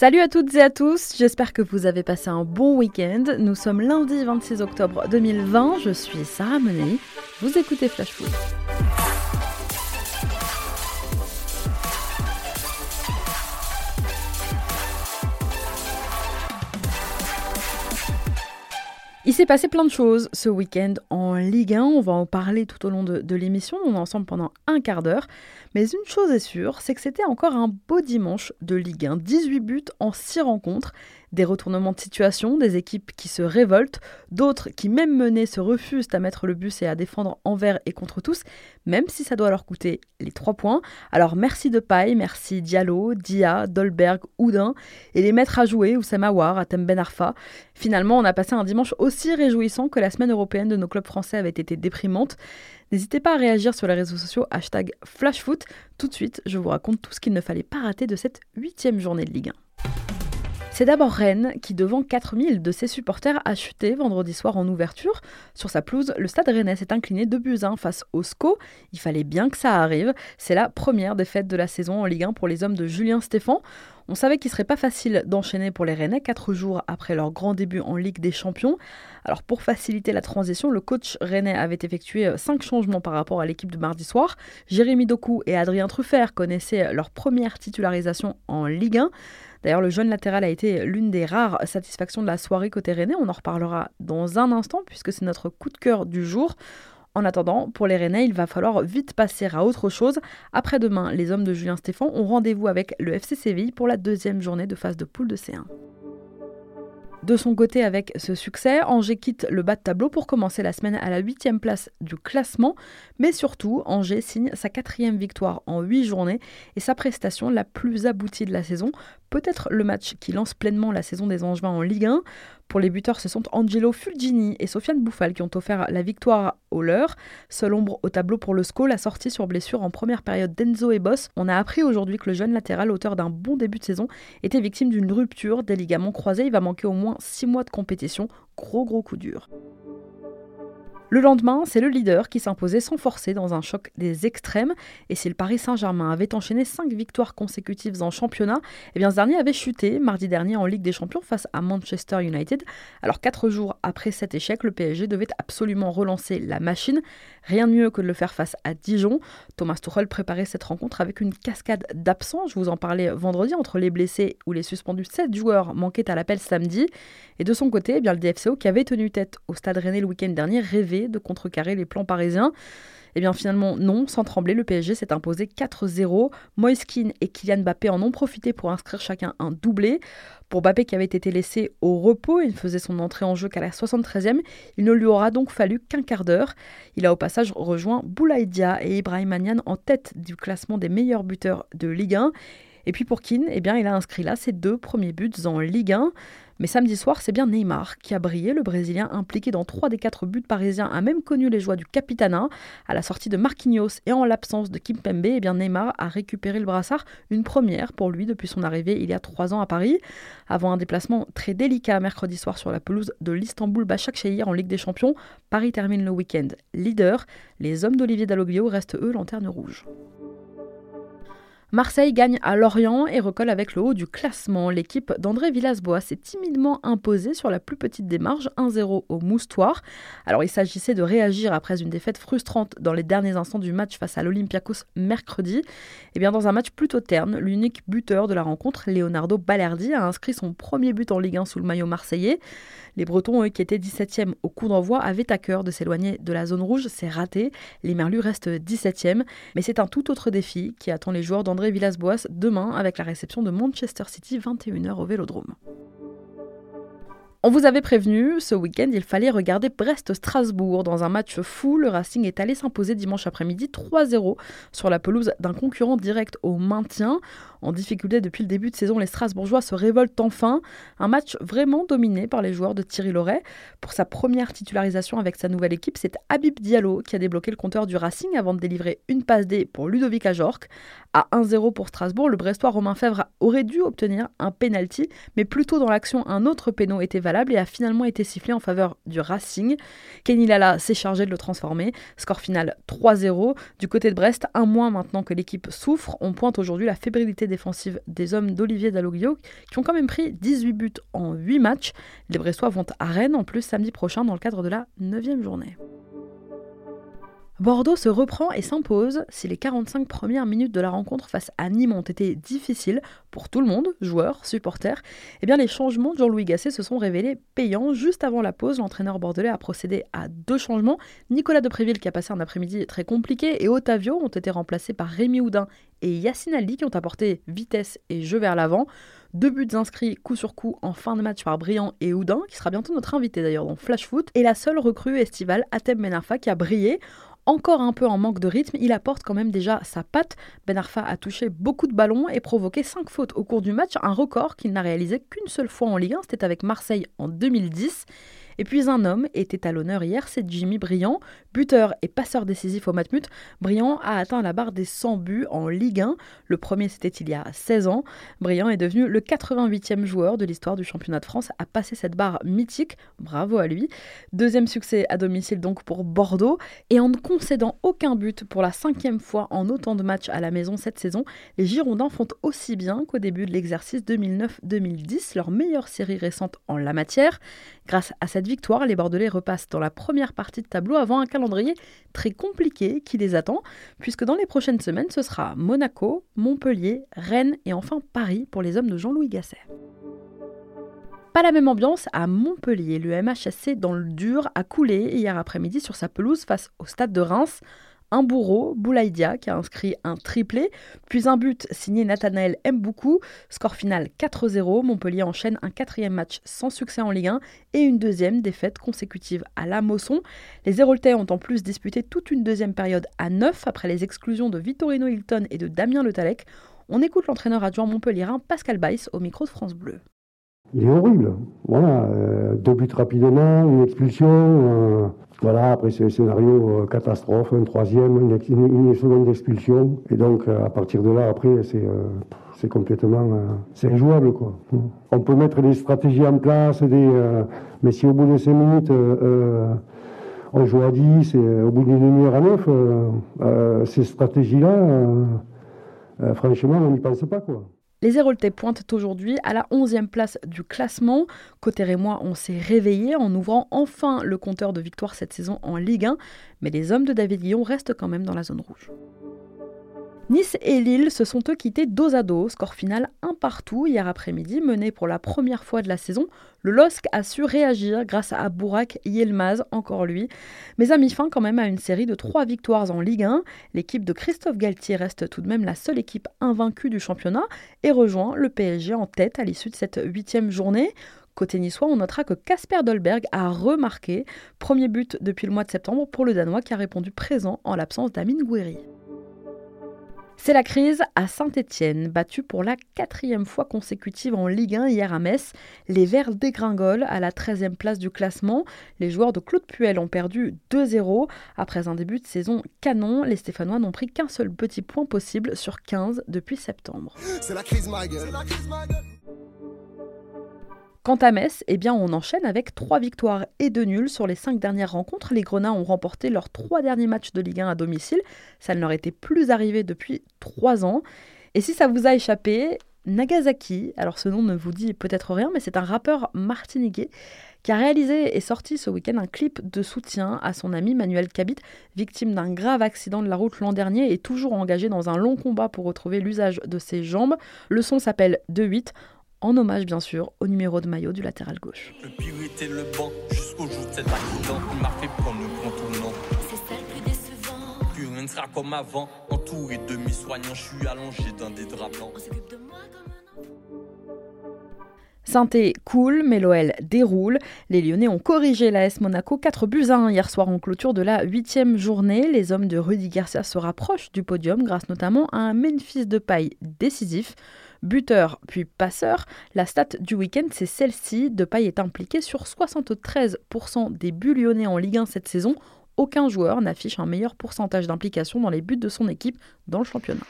Salut à toutes et à tous, j'espère que vous avez passé un bon week-end. Nous sommes lundi 26 octobre 2020, je suis Sarah Menei, vous écoutez Flash Food. Il s'est passé plein de choses ce week-end en Ligue 1. On va en parler tout au long de, l'émission. On est ensemble pendant un quart d'heure. Mais une chose est sûre, c'est que c'était encore un beau dimanche de Ligue 1. 18 buts en 6 rencontres des retournements de situation, des équipes qui se révoltent, d'autres qui, même menées, se refusent à mettre le bus et à défendre envers et contre tous, même si ça doit leur coûter les trois points. Alors merci de paille, merci Diallo, Dia, Dolberg, Houdin, et les maîtres à jouer, Oussama War, Atem Ben Arfa. Finalement, on a passé un dimanche aussi réjouissant que la semaine européenne de nos clubs français avait été déprimante. N'hésitez pas à réagir sur les réseaux sociaux hashtag FlashFoot. Tout de suite, je vous raconte tout ce qu'il ne fallait pas rater de cette huitième journée de Ligue 1. C'est d'abord Rennes qui, devant 4000 de ses supporters, a chuté vendredi soir en ouverture. Sur sa pelouse, le stade rennais s'est incliné de buts 1 face au SCO. Il fallait bien que ça arrive. C'est la première défaite de la saison en Ligue 1 pour les hommes de Julien Stéphan. On savait qu'il serait pas facile d'enchaîner pour les Rennais quatre jours après leur grand début en Ligue des Champions. Alors pour faciliter la transition, le coach rennais avait effectué cinq changements par rapport à l'équipe de mardi soir. Jérémy Doku et Adrien Truffert connaissaient leur première titularisation en Ligue 1. D'ailleurs, le jeune latéral a été l'une des rares satisfactions de la soirée côté Rennais. On en reparlera dans un instant puisque c'est notre coup de cœur du jour. En attendant, pour les Rennais, il va falloir vite passer à autre chose. Après-demain, les hommes de Julien Stéphan ont rendez-vous avec le FC Séville pour la deuxième journée de phase de poule de C1. De son côté, avec ce succès, Angers quitte le bas de tableau pour commencer la semaine à la huitième place du classement. Mais surtout, Angers signe sa quatrième victoire en huit journées et sa prestation la plus aboutie de la saison. Peut-être le match qui lance pleinement la saison des Angevins en Ligue 1. Pour les buteurs, ce sont Angelo Fulgini et Sofiane Bouffal qui ont offert la victoire au leur. Seule ombre au tableau pour le SCO, la sortie sur blessure en première période d'Enzo et Boss. On a appris aujourd'hui que le jeune latéral, auteur d'un bon début de saison, était victime d'une rupture des ligaments croisés. Il va manquer au moins 6 mois de compétition. Gros gros coup dur. Le lendemain, c'est le leader qui s'imposait sans forcer dans un choc des extrêmes. Et si le Paris Saint-Germain avait enchaîné 5 victoires consécutives en championnat, eh bien ce dernier avait chuté mardi dernier en Ligue des Champions face à Manchester United. Alors 4 jours après cet échec, le PSG devait absolument relancer la machine. Rien de mieux que de le faire face à Dijon. Thomas Tuchel préparait cette rencontre avec une cascade d'absents. Je vous en parlais vendredi entre les blessés ou les suspendus. 7 joueurs manquaient à l'appel samedi. Et de son côté, eh bien, le DFCO qui avait tenu tête au Stade Rennais le week-end dernier rêvait de contrecarrer les plans parisiens. Eh bien finalement non, sans trembler, le PSG s'est imposé 4-0. Moiskin et Kylian Mbappé en ont profité pour inscrire chacun un doublé. Pour Mbappé qui avait été laissé au repos, il ne faisait son entrée en jeu qu'à la 73e, il ne lui aura donc fallu qu'un quart d'heure. Il a au passage rejoint Boulaïdia et Ibrahim Agnan en tête du classement des meilleurs buteurs de Ligue 1. Et puis pour Keane, eh bien, il a inscrit là ses deux premiers buts en Ligue 1. Mais samedi soir, c'est bien Neymar qui a brillé. Le Brésilien impliqué dans trois des quatre buts parisiens a même connu les joies du capitana. À la sortie de Marquinhos et en l'absence de Kimpembe, eh bien Neymar a récupéré le brassard, une première pour lui depuis son arrivée il y a trois ans à Paris. Avant un déplacement très délicat mercredi soir sur la pelouse de l'Istanbul Başakşehir en Ligue des Champions, Paris termine le week-end leader. Les hommes d'Olivier Dalloglio restent eux lanterne rouge. Marseille gagne à Lorient et recolle avec le haut du classement. L'équipe d'André Villas-Boas s'est timidement imposée sur la plus petite marges, 1-0 au Moustoir. Alors il s'agissait de réagir après une défaite frustrante dans les derniers instants du match face à l'Olympiakos mercredi. Et eh bien dans un match plutôt terne, l'unique buteur de la rencontre, Leonardo Balerdi, a inscrit son premier but en Ligue 1 sous le maillot marseillais. Les Bretons, eux, qui étaient 17e au coup d'envoi, avaient à cœur de s'éloigner de la zone rouge. C'est raté. Les Merlus restent 17e. Mais c'est un tout autre défi qui attend les joueurs d'André Villas-Boas demain avec la réception de Manchester City 21h au Vélodrome. On vous avait prévenu, ce week-end, il fallait regarder Brest-Strasbourg. Dans un match fou, le Racing est allé s'imposer dimanche après-midi 3-0 sur la pelouse d'un concurrent direct au maintien. En difficulté depuis le début de saison, les Strasbourgeois se révoltent enfin. Un match vraiment dominé par les joueurs de Thierry Loret. Pour sa première titularisation avec sa nouvelle équipe, c'est Habib Diallo qui a débloqué le compteur du Racing avant de délivrer une passe D pour Ludovic Ajorc. À 1-0 pour Strasbourg, le Brestois Romain Fèvre aurait dû obtenir un penalty, mais plutôt dans l'action, un autre péno était valable et a finalement été sifflé en faveur du Racing. Kenny Lala s'est chargé de le transformer. Score final 3-0. Du côté de Brest, un mois maintenant que l'équipe souffre, on pointe aujourd'hui la fébrilité défensive des hommes d'Olivier Dalloglio qui ont quand même pris 18 buts en 8 matchs. Les Bressois vont à Rennes en plus samedi prochain dans le cadre de la 9 journée. Bordeaux se reprend et s'impose. Si les 45 premières minutes de la rencontre face à Nîmes ont été difficiles pour tout le monde, joueurs, supporters, eh bien les changements de Jean-Louis Gasset se sont révélés payants. Juste avant la pause, l'entraîneur bordelais a procédé à deux changements. Nicolas Depréville qui a passé un après-midi très compliqué et Otavio ont été remplacés par Rémi Houdin et Yacine Ali qui ont apporté vitesse et jeu vers l'avant. Deux buts inscrits coup sur coup en fin de match par Briand et Houdin, qui sera bientôt notre invité d'ailleurs dans Flash Foot, et la seule recrue estivale, Atem Menarfa, qui a brillé encore un peu en manque de rythme, il apporte quand même déjà sa patte. Ben Arfa a touché beaucoup de ballons et provoqué 5 fautes au cours du match, un record qu'il n'a réalisé qu'une seule fois en Ligue 1, c'était avec Marseille en 2010. Et puis un homme était à l'honneur hier, c'est Jimmy Briand, buteur et passeur décisif au Matmut. Briand a atteint la barre des 100 buts en Ligue 1. Le premier, c'était il y a 16 ans. Briand est devenu le 88e joueur de l'histoire du championnat de France à passer cette barre mythique. Bravo à lui. Deuxième succès à domicile donc pour Bordeaux. Et en ne concédant aucun but pour la cinquième fois en autant de matchs à la maison cette saison, les Girondins font aussi bien qu'au début de l'exercice 2009-2010, leur meilleure série récente en la matière. Grâce à cette victoire, les Bordelais repassent dans la première partie de tableau avant un calendrier très compliqué qui les attend, puisque dans les prochaines semaines, ce sera Monaco, Montpellier, Rennes et enfin Paris pour les hommes de Jean-Louis Gasset. Pas la même ambiance à Montpellier. Le MHSC dans le dur a coulé hier après-midi sur sa pelouse face au stade de Reims un bourreau, Boulaïdia, qui a inscrit un triplé, puis un but signé Nathanaël Mboukou. Score final 4-0. Montpellier enchaîne un quatrième match sans succès en Ligue 1 et une deuxième défaite consécutive à la Mosson. Les Héroltais ont en plus disputé toute une deuxième période à 9 après les exclusions de Vittorino Hilton et de Damien Le Talec. On écoute l'entraîneur adjoint montpellierin Pascal Baïs au micro de France Bleu. Il est horrible. Voilà, euh, deux buts rapidement, une expulsion. Voilà, après c'est le scénario euh, catastrophe, un troisième, une, seconde expulsion. Et donc euh, à partir de là, après, c'est euh, c'est complètement c'est injouable quoi. On peut mettre des stratégies en place, des, mais si au bout de cinq minutes on joue à 10 et au bout d'une demi-heure à 9, ces stratégies-là, franchement, on n'y pense pas quoi. Les Héroltais pointent aujourd'hui à la 11e place du classement. Côté et moi, on s'est réveillé en ouvrant enfin le compteur de victoires cette saison en Ligue 1, mais les hommes de David Guillon restent quand même dans la zone rouge. Nice et Lille se sont eux quittés dos à dos, score final un partout hier après-midi, mené pour la première fois de la saison. Le LOSC a su réagir grâce à Bourak Yelmaz, encore lui, mais a mis fin quand même à une série de trois victoires en Ligue 1. L'équipe de Christophe Galtier reste tout de même la seule équipe invaincue du championnat et rejoint le PSG en tête à l'issue de cette huitième journée. Côté niçois, on notera que Casper Dolberg a remarqué, premier but depuis le mois de septembre pour le Danois qui a répondu présent en l'absence d'Amine Gouiri. C'est la crise à Saint-Étienne, battu pour la quatrième fois consécutive en Ligue 1 hier à Metz. Les Verts dégringolent à la 13e place du classement. Les joueurs de Claude Puel ont perdu 2-0. Après un début de saison canon, les Stéphanois n'ont pris qu'un seul petit point possible sur 15 depuis septembre. Quant à Metz, eh bien, on enchaîne avec trois victoires et deux nuls sur les cinq dernières rencontres. Les Grenats ont remporté leurs trois derniers matchs de Ligue 1 à domicile. Ça ne leur était plus arrivé depuis trois ans. Et si ça vous a échappé, Nagasaki, alors ce nom ne vous dit peut-être rien, mais c'est un rappeur martiniquais qui a réalisé et sorti ce week-end un clip de soutien à son ami Manuel Cabit, victime d'un grave accident de la route l'an dernier et toujours engagé dans un long combat pour retrouver l'usage de ses jambes. Le son s'appelle 2-8 en hommage bien sûr au numéro de maillot du latéral gauche. Le était le banc jusqu'au jour de cet accident qui m'a fait prendre le grand tournant. C'est ça le plus décevant. Plus rien ne sera comme avant, entouré de mes soignants, je suis allongé dans des draps blancs. De Sainté coule, mais l'OL déroule. Les Lyonnais ont corrigé la S Monaco 4 buts à 1 hier soir en clôture de la huitième journée. Les hommes de Rudy Garcia se rapprochent du podium grâce notamment à un Memphis de paille décisif. Buteur puis passeur, la stat du week-end c'est celle-ci. Depay est impliqué sur 73% des buts lyonnais en Ligue 1 cette saison. Aucun joueur n'affiche un meilleur pourcentage d'implication dans les buts de son équipe dans le championnat.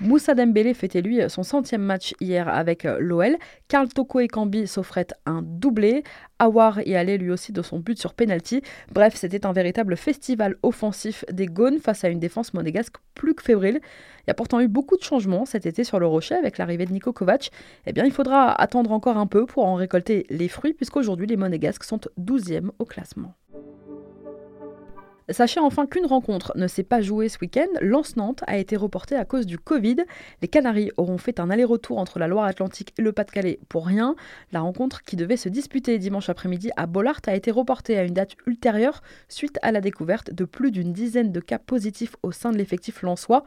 Moussa Dembélé fêtait lui son centième match hier avec euh, l'OL. Karl Toko et Kambi s'offraient un doublé. Awar y allait lui aussi de son but sur penalty. Bref, c'était un véritable festival offensif des Gaunes face à une défense monégasque plus que fébrile. Il y a pourtant eu beaucoup de changements cet été sur le Rocher avec l'arrivée de Nico Kovac. Eh bien, il faudra attendre encore un peu pour en récolter les fruits puisqu'aujourd'hui les monégasques sont 12e au classement. Sachez enfin qu'une rencontre ne s'est pas jouée ce week-end. Lens-Nantes a été reportée à cause du Covid. Les Canaries auront fait un aller-retour entre la Loire-Atlantique et le Pas-de-Calais pour rien. La rencontre qui devait se disputer dimanche après-midi à Bollard a été reportée à une date ultérieure suite à la découverte de plus d'une dizaine de cas positifs au sein de l'effectif lensois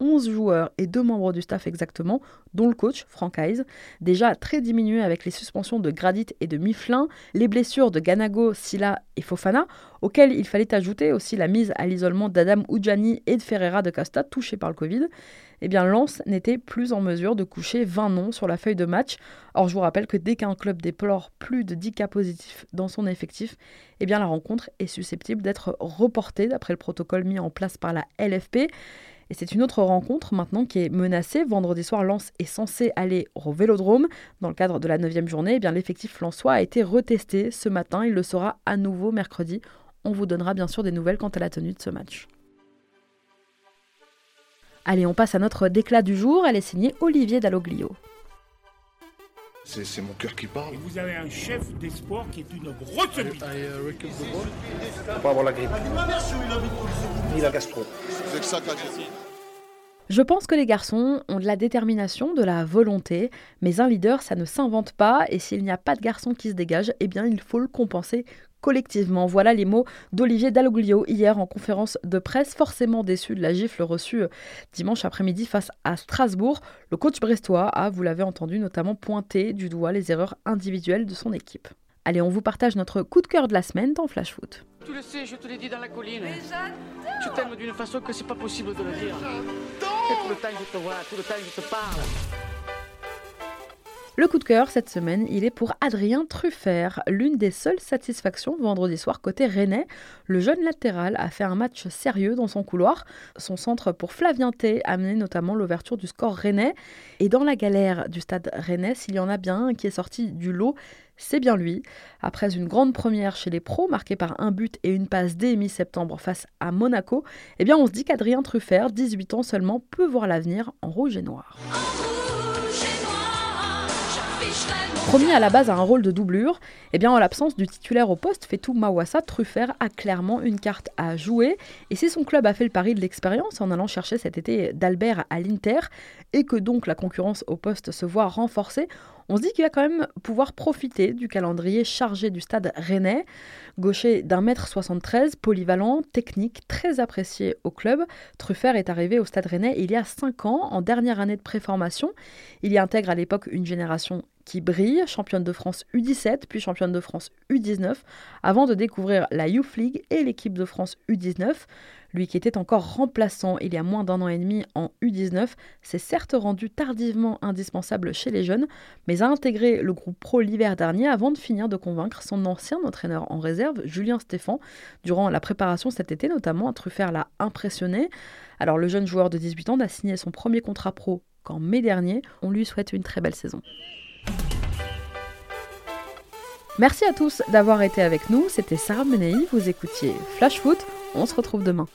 11 joueurs et deux membres du staff exactement, dont le coach, Frank Hayes, déjà très diminué avec les suspensions de Gradit et de Mifflin, les blessures de Ganago, Silla et Fofana, auxquelles il fallait ajouter aussi la mise à l'isolement d'Adam Oudjani et de Ferreira de Casta, touchés par le Covid, eh bien Lens n'était plus en mesure de coucher 20 noms sur la feuille de match. Or, je vous rappelle que dès qu'un club déplore plus de 10 cas positifs dans son effectif, eh bien la rencontre est susceptible d'être reportée d'après le protocole mis en place par la LFP. Et c'est une autre rencontre maintenant qui est menacée. Vendredi soir, Lens est censé aller au Vélodrome. Dans le cadre de la 9 journée, eh l'effectif lensois a été retesté ce matin. Il le sera à nouveau mercredi. On vous donnera bien sûr des nouvelles quant à la tenue de ce match. Allez, on passe à notre déclat du jour. Elle est signée Olivier Dalloglio. C'est mon cœur qui parle. Et vous avez un chef d'espoir qui est une grosse bite. Pas avoir la grippe. Ni la gastro. C'est ça qu'a dit. Je pense que les garçons ont de la détermination, de la volonté, mais un leader, ça ne s'invente pas, et s'il n'y a pas de garçon qui se dégage, eh bien il faut le compenser collectivement. Voilà les mots d'Olivier Dalloglio hier en conférence de presse, forcément déçu de la gifle reçue euh, dimanche après-midi face à Strasbourg. Le coach brestois a, vous l'avez entendu, notamment pointé du doigt les erreurs individuelles de son équipe. Allez, on vous partage notre coup de cœur de la semaine dans Flash Foot. Tu le sais, je te l'ai dit dans la colline. Je t'aime d'une façon que c'est pas possible de le dire. Tout le temps je te vois, tout le temps je te parle. Le coup de cœur cette semaine, il est pour Adrien Truffert. L'une des seules satisfactions vendredi soir côté Rennais, le jeune latéral a fait un match sérieux dans son couloir. Son centre pour Flavien T a amené notamment l'ouverture du score Rennais. Et dans la galère du stade Rennais, s'il y en a bien un qui est sorti du lot, c'est bien lui. Après une grande première chez les pros, marquée par un but et une passe dès mi-septembre face à Monaco, eh bien on se dit qu'Adrien Truffert, 18 ans seulement, peut voir l'avenir en rouge et noir. Promis à la base à un rôle de doublure, eh bien en l'absence du titulaire au poste, Fetou Mawassa, Truffert a clairement une carte à jouer. Et si son club a fait le pari de l'expérience en allant chercher cet été d'Albert à l'Inter, et que donc la concurrence au poste se voit renforcée, on se dit qu'il va quand même pouvoir profiter du calendrier chargé du stade rennais. Gaucher d'un mètre 73, polyvalent, technique, très apprécié au club, Truffert est arrivé au stade rennais il y a 5 ans, en dernière année de préformation. Il y intègre à l'époque une génération qui brille, championne de France U17, puis championne de France U19, avant de découvrir la Youth League et l'équipe de France U19. Lui qui était encore remplaçant il y a moins d'un an et demi en U19, s'est certes rendu tardivement indispensable chez les jeunes, mais a intégré le groupe pro l'hiver dernier avant de finir de convaincre son ancien entraîneur en réserve, Julien Stéphan. Durant la préparation cet été notamment, Truffert l'a impressionné. Alors le jeune joueur de 18 ans a signé son premier contrat pro qu'en mai dernier. On lui souhaite une très belle saison. Merci à tous d'avoir été avec nous. C'était Sarah Menei. Vous écoutiez Flash Foot. On se retrouve demain.